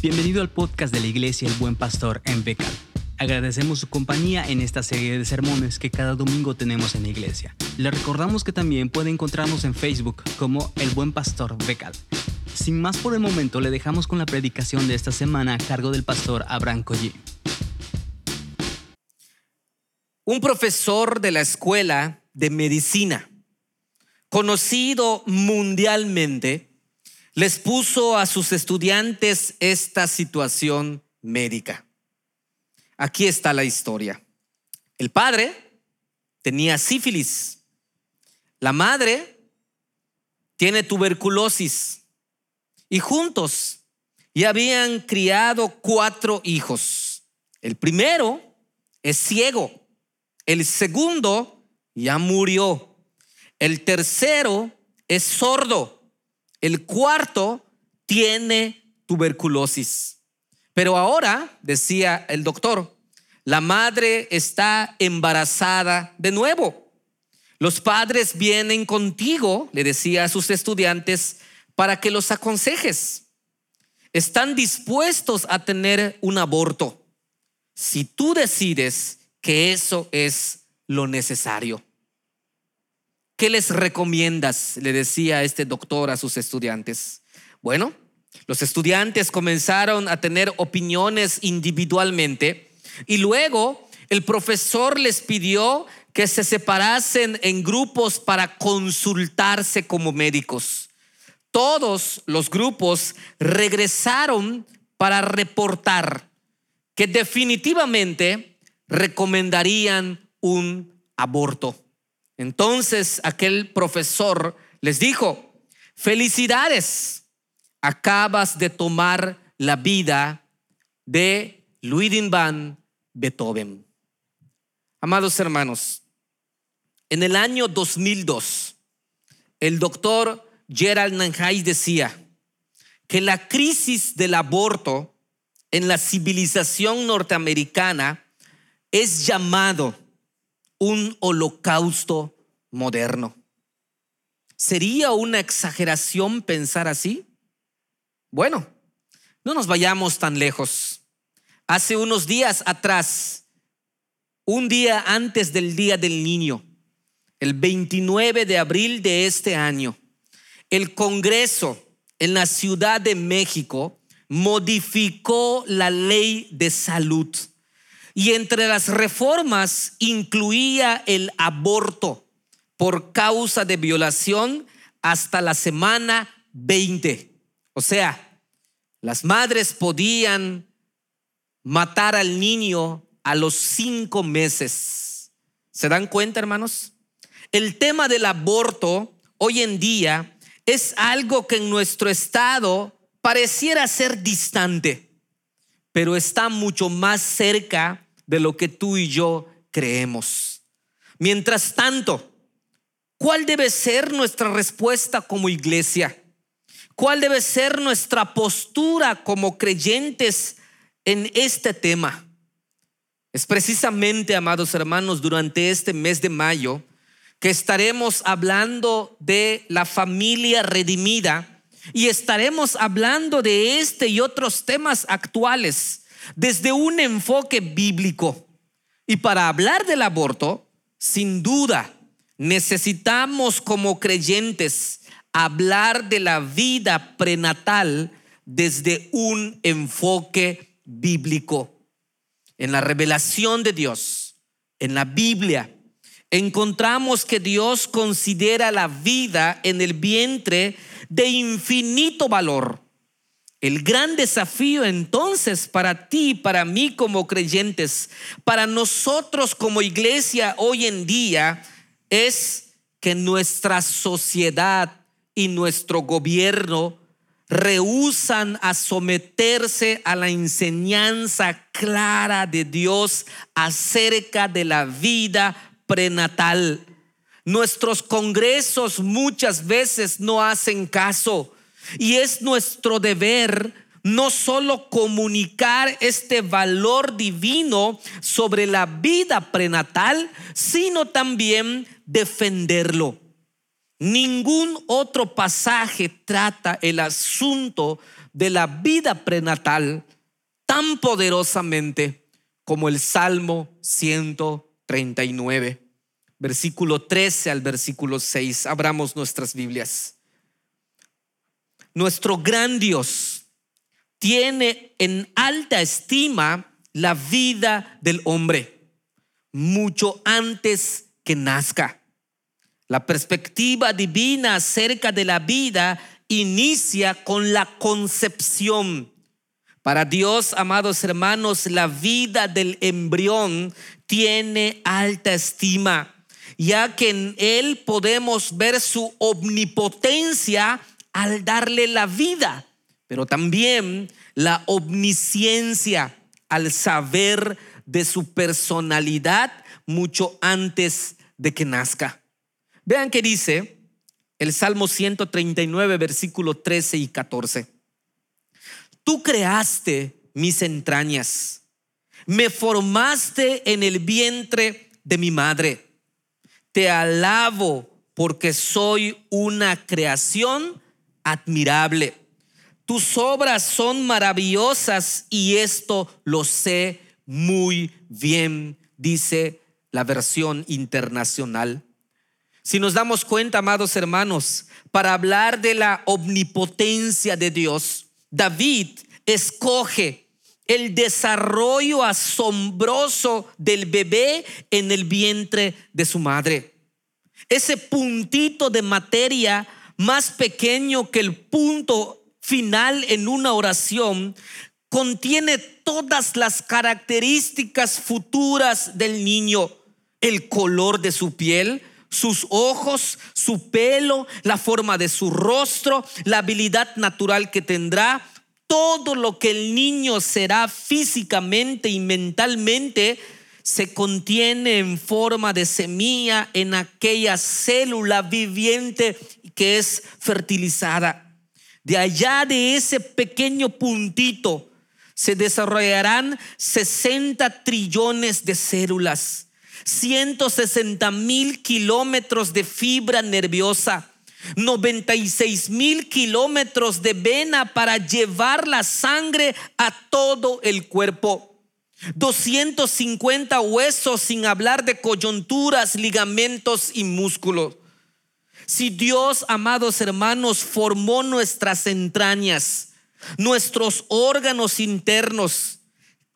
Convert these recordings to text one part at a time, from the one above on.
Bienvenido al podcast de la Iglesia El Buen Pastor en Becal. Agradecemos su compañía en esta serie de sermones que cada domingo tenemos en la iglesia. Le recordamos que también puede encontrarnos en Facebook como El Buen Pastor Becal. Sin más por el momento, le dejamos con la predicación de esta semana a cargo del pastor Abraham Collí. Un profesor de la escuela de medicina, conocido mundialmente, les puso a sus estudiantes esta situación médica. Aquí está la historia. El padre tenía sífilis. La madre tiene tuberculosis. Y juntos ya habían criado cuatro hijos. El primero es ciego. El segundo ya murió. El tercero es sordo. El cuarto tiene tuberculosis. Pero ahora, decía el doctor, la madre está embarazada de nuevo. Los padres vienen contigo, le decía a sus estudiantes, para que los aconsejes. Están dispuestos a tener un aborto si tú decides que eso es lo necesario. ¿Qué les recomiendas? Le decía este doctor a sus estudiantes. Bueno, los estudiantes comenzaron a tener opiniones individualmente y luego el profesor les pidió que se separasen en grupos para consultarse como médicos. Todos los grupos regresaron para reportar que definitivamente recomendarían un aborto. Entonces aquel profesor les dijo, felicidades, acabas de tomar la vida de Ludwig van Beethoven. Amados hermanos, en el año 2002, el doctor Gerald Nanhai decía que la crisis del aborto en la civilización norteamericana es llamado un holocausto moderno. ¿Sería una exageración pensar así? Bueno, no nos vayamos tan lejos. Hace unos días atrás, un día antes del Día del Niño, el 29 de abril de este año, el Congreso en la Ciudad de México modificó la ley de salud y entre las reformas incluía el aborto por causa de violación hasta la semana 20. O sea, las madres podían matar al niño a los cinco meses. ¿Se dan cuenta, hermanos? El tema del aborto hoy en día es algo que en nuestro estado pareciera ser distante, pero está mucho más cerca de lo que tú y yo creemos. Mientras tanto, ¿cuál debe ser nuestra respuesta como iglesia? ¿Cuál debe ser nuestra postura como creyentes en este tema? Es precisamente, amados hermanos, durante este mes de mayo que estaremos hablando de la familia redimida y estaremos hablando de este y otros temas actuales desde un enfoque bíblico. Y para hablar del aborto, sin duda, necesitamos como creyentes hablar de la vida prenatal desde un enfoque bíblico. En la revelación de Dios, en la Biblia, encontramos que Dios considera la vida en el vientre de infinito valor. El gran desafío entonces para ti, para mí como creyentes, para nosotros como iglesia hoy en día, es que nuestra sociedad y nuestro gobierno rehusan a someterse a la enseñanza clara de Dios acerca de la vida prenatal. Nuestros congresos muchas veces no hacen caso y es nuestro deber no solo comunicar este valor divino sobre la vida prenatal, sino también defenderlo. Ningún otro pasaje trata el asunto de la vida prenatal tan poderosamente como el Salmo 139, versículo 13 al versículo 6. Abramos nuestras Biblias. Nuestro gran Dios tiene en alta estima la vida del hombre mucho antes que nazca. La perspectiva divina acerca de la vida inicia con la concepción. Para Dios, amados hermanos, la vida del embrión tiene alta estima, ya que en él podemos ver su omnipotencia al darle la vida, pero también la omnisciencia al saber de su personalidad mucho antes de que nazca. Vean que dice el Salmo 139, versículo 13 y 14. Tú creaste mis entrañas, me formaste en el vientre de mi madre. Te alabo porque soy una creación admirable. Tus obras son maravillosas y esto lo sé muy bien, dice la versión internacional. Si nos damos cuenta, amados hermanos, para hablar de la omnipotencia de Dios, David escoge el desarrollo asombroso del bebé en el vientre de su madre. Ese puntito de materia más pequeño que el punto final en una oración contiene todas las características futuras del niño, el color de su piel, sus ojos, su pelo, la forma de su rostro, la habilidad natural que tendrá, todo lo que el niño será físicamente y mentalmente se contiene en forma de semilla en aquella célula viviente que es fertilizada. De allá de ese pequeño puntito se desarrollarán 60 trillones de células 160 mil kilómetros de fibra nerviosa, 96 mil kilómetros de vena para llevar la sangre a todo el cuerpo. 250 huesos sin hablar de coyunturas, ligamentos y músculos. Si Dios, amados hermanos, formó nuestras entrañas, nuestros órganos internos,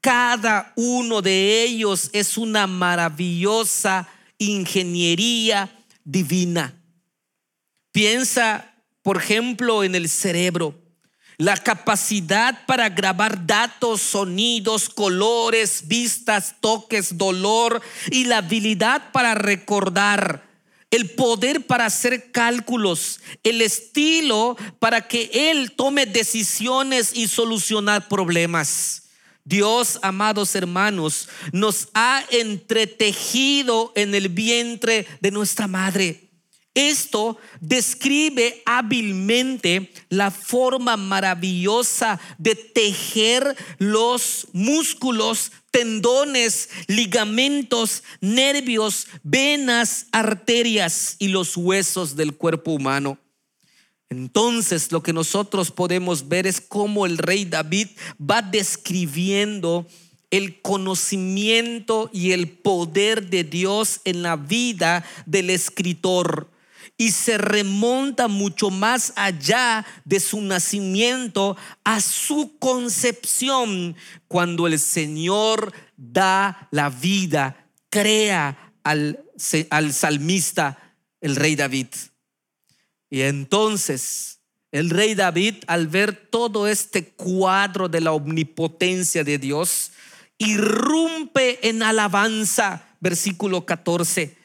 cada uno de ellos es una maravillosa ingeniería divina. Piensa, por ejemplo, en el cerebro. La capacidad para grabar datos, sonidos, colores, vistas, toques, dolor y la habilidad para recordar el poder para hacer cálculos, el estilo para que Él tome decisiones y solucionar problemas. Dios, amados hermanos, nos ha entretejido en el vientre de nuestra madre. Esto describe hábilmente la forma maravillosa de tejer los músculos, tendones, ligamentos, nervios, venas, arterias y los huesos del cuerpo humano. Entonces lo que nosotros podemos ver es cómo el rey David va describiendo el conocimiento y el poder de Dios en la vida del escritor y se remonta mucho más allá de su nacimiento a su concepción cuando el Señor da la vida, crea al, al salmista, el rey David. Y entonces el rey David, al ver todo este cuadro de la omnipotencia de Dios, irrumpe en alabanza, versículo 14,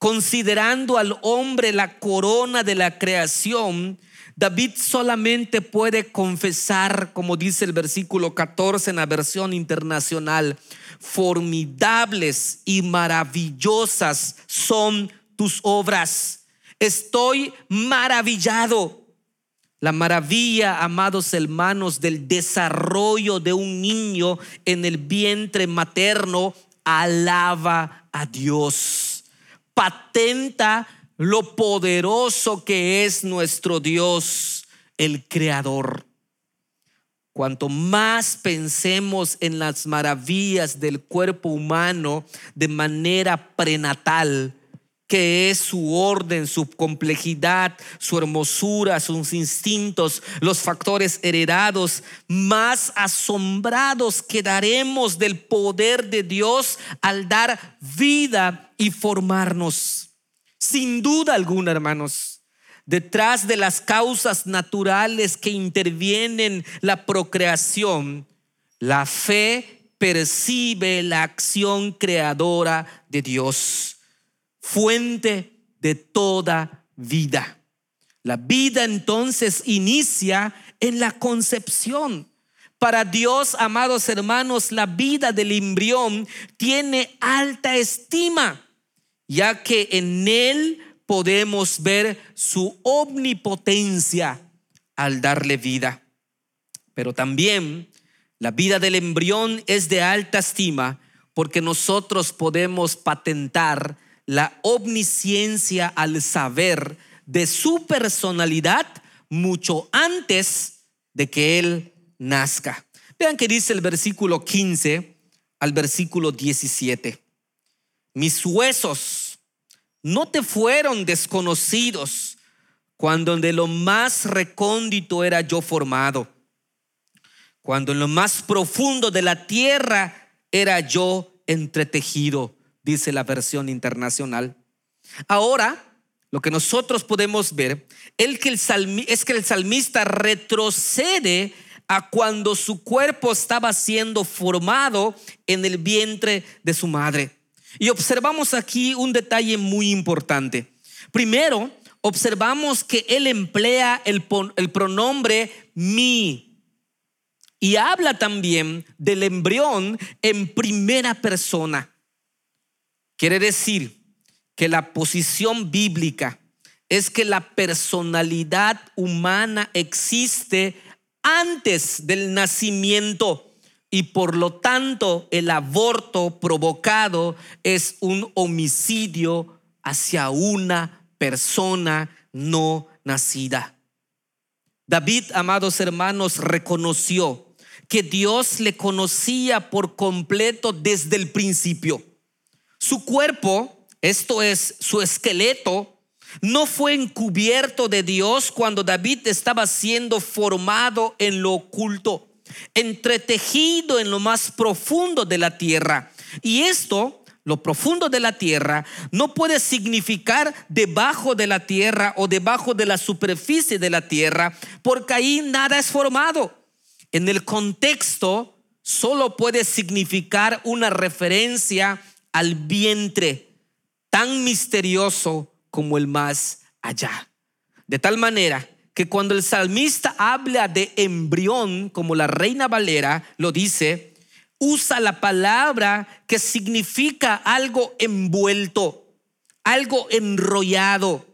considerando al hombre la corona de la creación. David solamente puede confesar, como dice el versículo 14 en la versión internacional, formidables y maravillosas son tus obras Estoy maravillado. La maravilla, amados hermanos, del desarrollo de un niño en el vientre materno, alaba a Dios. Patenta lo poderoso que es nuestro Dios, el Creador. Cuanto más pensemos en las maravillas del cuerpo humano de manera prenatal, que es su orden, su complejidad, su hermosura, sus instintos, los factores heredados, más asombrados quedaremos del poder de Dios al dar vida y formarnos. Sin duda alguna, hermanos, detrás de las causas naturales que intervienen la procreación, la fe percibe la acción creadora de Dios fuente de toda vida. La vida entonces inicia en la concepción. Para Dios, amados hermanos, la vida del embrión tiene alta estima, ya que en él podemos ver su omnipotencia al darle vida. Pero también la vida del embrión es de alta estima porque nosotros podemos patentar la omnisciencia al saber de su personalidad mucho antes de que Él nazca. Vean que dice el versículo 15 al versículo 17. Mis huesos no te fueron desconocidos cuando de lo más recóndito era yo formado, cuando en lo más profundo de la tierra era yo entretejido dice la versión internacional. Ahora, lo que nosotros podemos ver es que el salmista retrocede a cuando su cuerpo estaba siendo formado en el vientre de su madre. Y observamos aquí un detalle muy importante. Primero, observamos que él emplea el, el pronombre mi y habla también del embrión en primera persona. Quiere decir que la posición bíblica es que la personalidad humana existe antes del nacimiento y por lo tanto el aborto provocado es un homicidio hacia una persona no nacida. David, amados hermanos, reconoció que Dios le conocía por completo desde el principio. Su cuerpo, esto es su esqueleto, no fue encubierto de Dios cuando David estaba siendo formado en lo oculto, entretejido en lo más profundo de la tierra. Y esto, lo profundo de la tierra, no puede significar debajo de la tierra o debajo de la superficie de la tierra, porque ahí nada es formado. En el contexto, solo puede significar una referencia al vientre tan misterioso como el más allá. De tal manera que cuando el salmista habla de embrión, como la reina Valera lo dice, usa la palabra que significa algo envuelto, algo enrollado,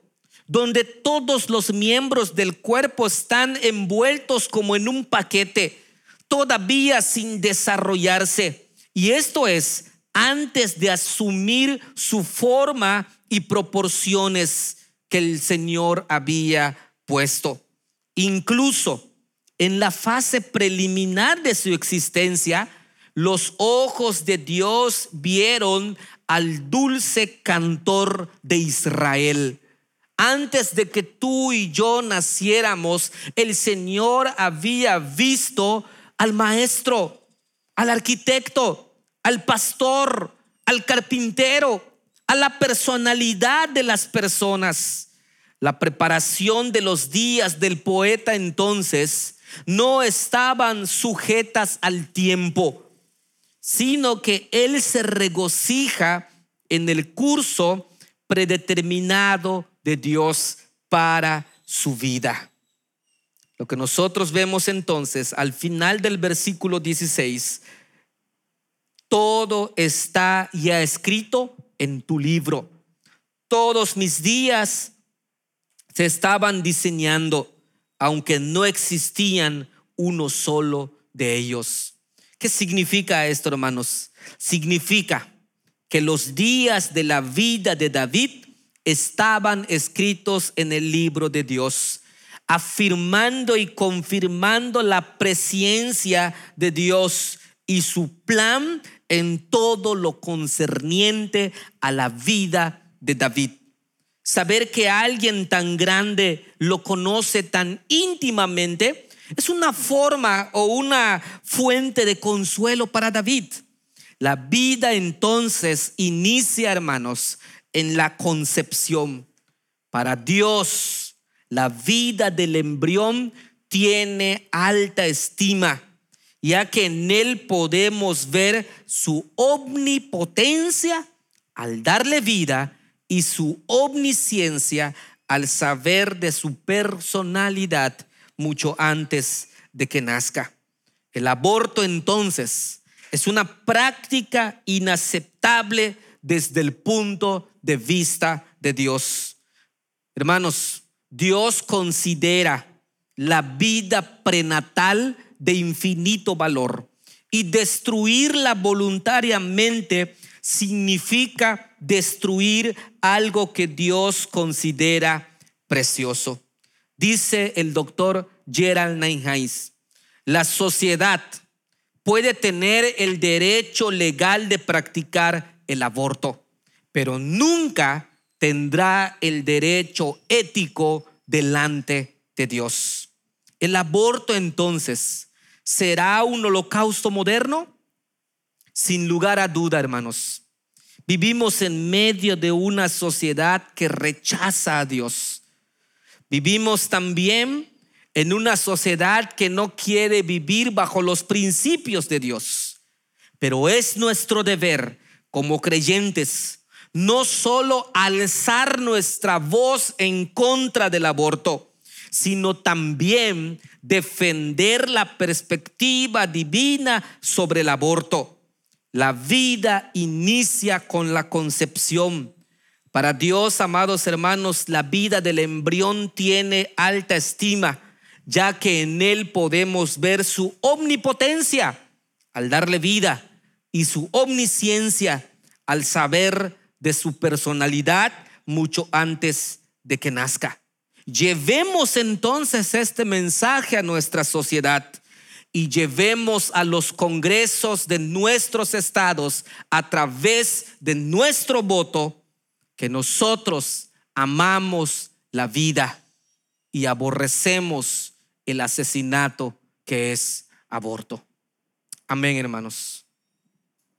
donde todos los miembros del cuerpo están envueltos como en un paquete, todavía sin desarrollarse. Y esto es antes de asumir su forma y proporciones que el Señor había puesto. Incluso en la fase preliminar de su existencia, los ojos de Dios vieron al dulce cantor de Israel. Antes de que tú y yo naciéramos, el Señor había visto al maestro, al arquitecto, al pastor, al carpintero, a la personalidad de las personas. La preparación de los días del poeta entonces no estaban sujetas al tiempo, sino que él se regocija en el curso predeterminado de Dios para su vida. Lo que nosotros vemos entonces al final del versículo 16 todo está ya escrito en tu libro. Todos mis días se estaban diseñando, aunque no existían uno solo de ellos. ¿Qué significa esto, hermanos? Significa que los días de la vida de David estaban escritos en el libro de Dios, afirmando y confirmando la presencia de Dios y su plan en todo lo concerniente a la vida de David. Saber que alguien tan grande lo conoce tan íntimamente es una forma o una fuente de consuelo para David. La vida entonces inicia, hermanos, en la concepción. Para Dios, la vida del embrión tiene alta estima ya que en Él podemos ver su omnipotencia al darle vida y su omnisciencia al saber de su personalidad mucho antes de que nazca. El aborto entonces es una práctica inaceptable desde el punto de vista de Dios. Hermanos, Dios considera la vida prenatal de infinito valor. Y destruirla voluntariamente significa destruir algo que Dios considera precioso. Dice el doctor Gerald Neinheis, la sociedad puede tener el derecho legal de practicar el aborto, pero nunca tendrá el derecho ético delante de Dios. El aborto entonces ¿Será un holocausto moderno? Sin lugar a duda, hermanos. Vivimos en medio de una sociedad que rechaza a Dios. Vivimos también en una sociedad que no quiere vivir bajo los principios de Dios. Pero es nuestro deber como creyentes no solo alzar nuestra voz en contra del aborto, sino también defender la perspectiva divina sobre el aborto. La vida inicia con la concepción. Para Dios, amados hermanos, la vida del embrión tiene alta estima, ya que en él podemos ver su omnipotencia al darle vida y su omnisciencia al saber de su personalidad mucho antes de que nazca. Llevemos entonces este mensaje a nuestra sociedad y llevemos a los congresos de nuestros estados a través de nuestro voto que nosotros amamos la vida y aborrecemos el asesinato que es aborto. Amén, hermanos.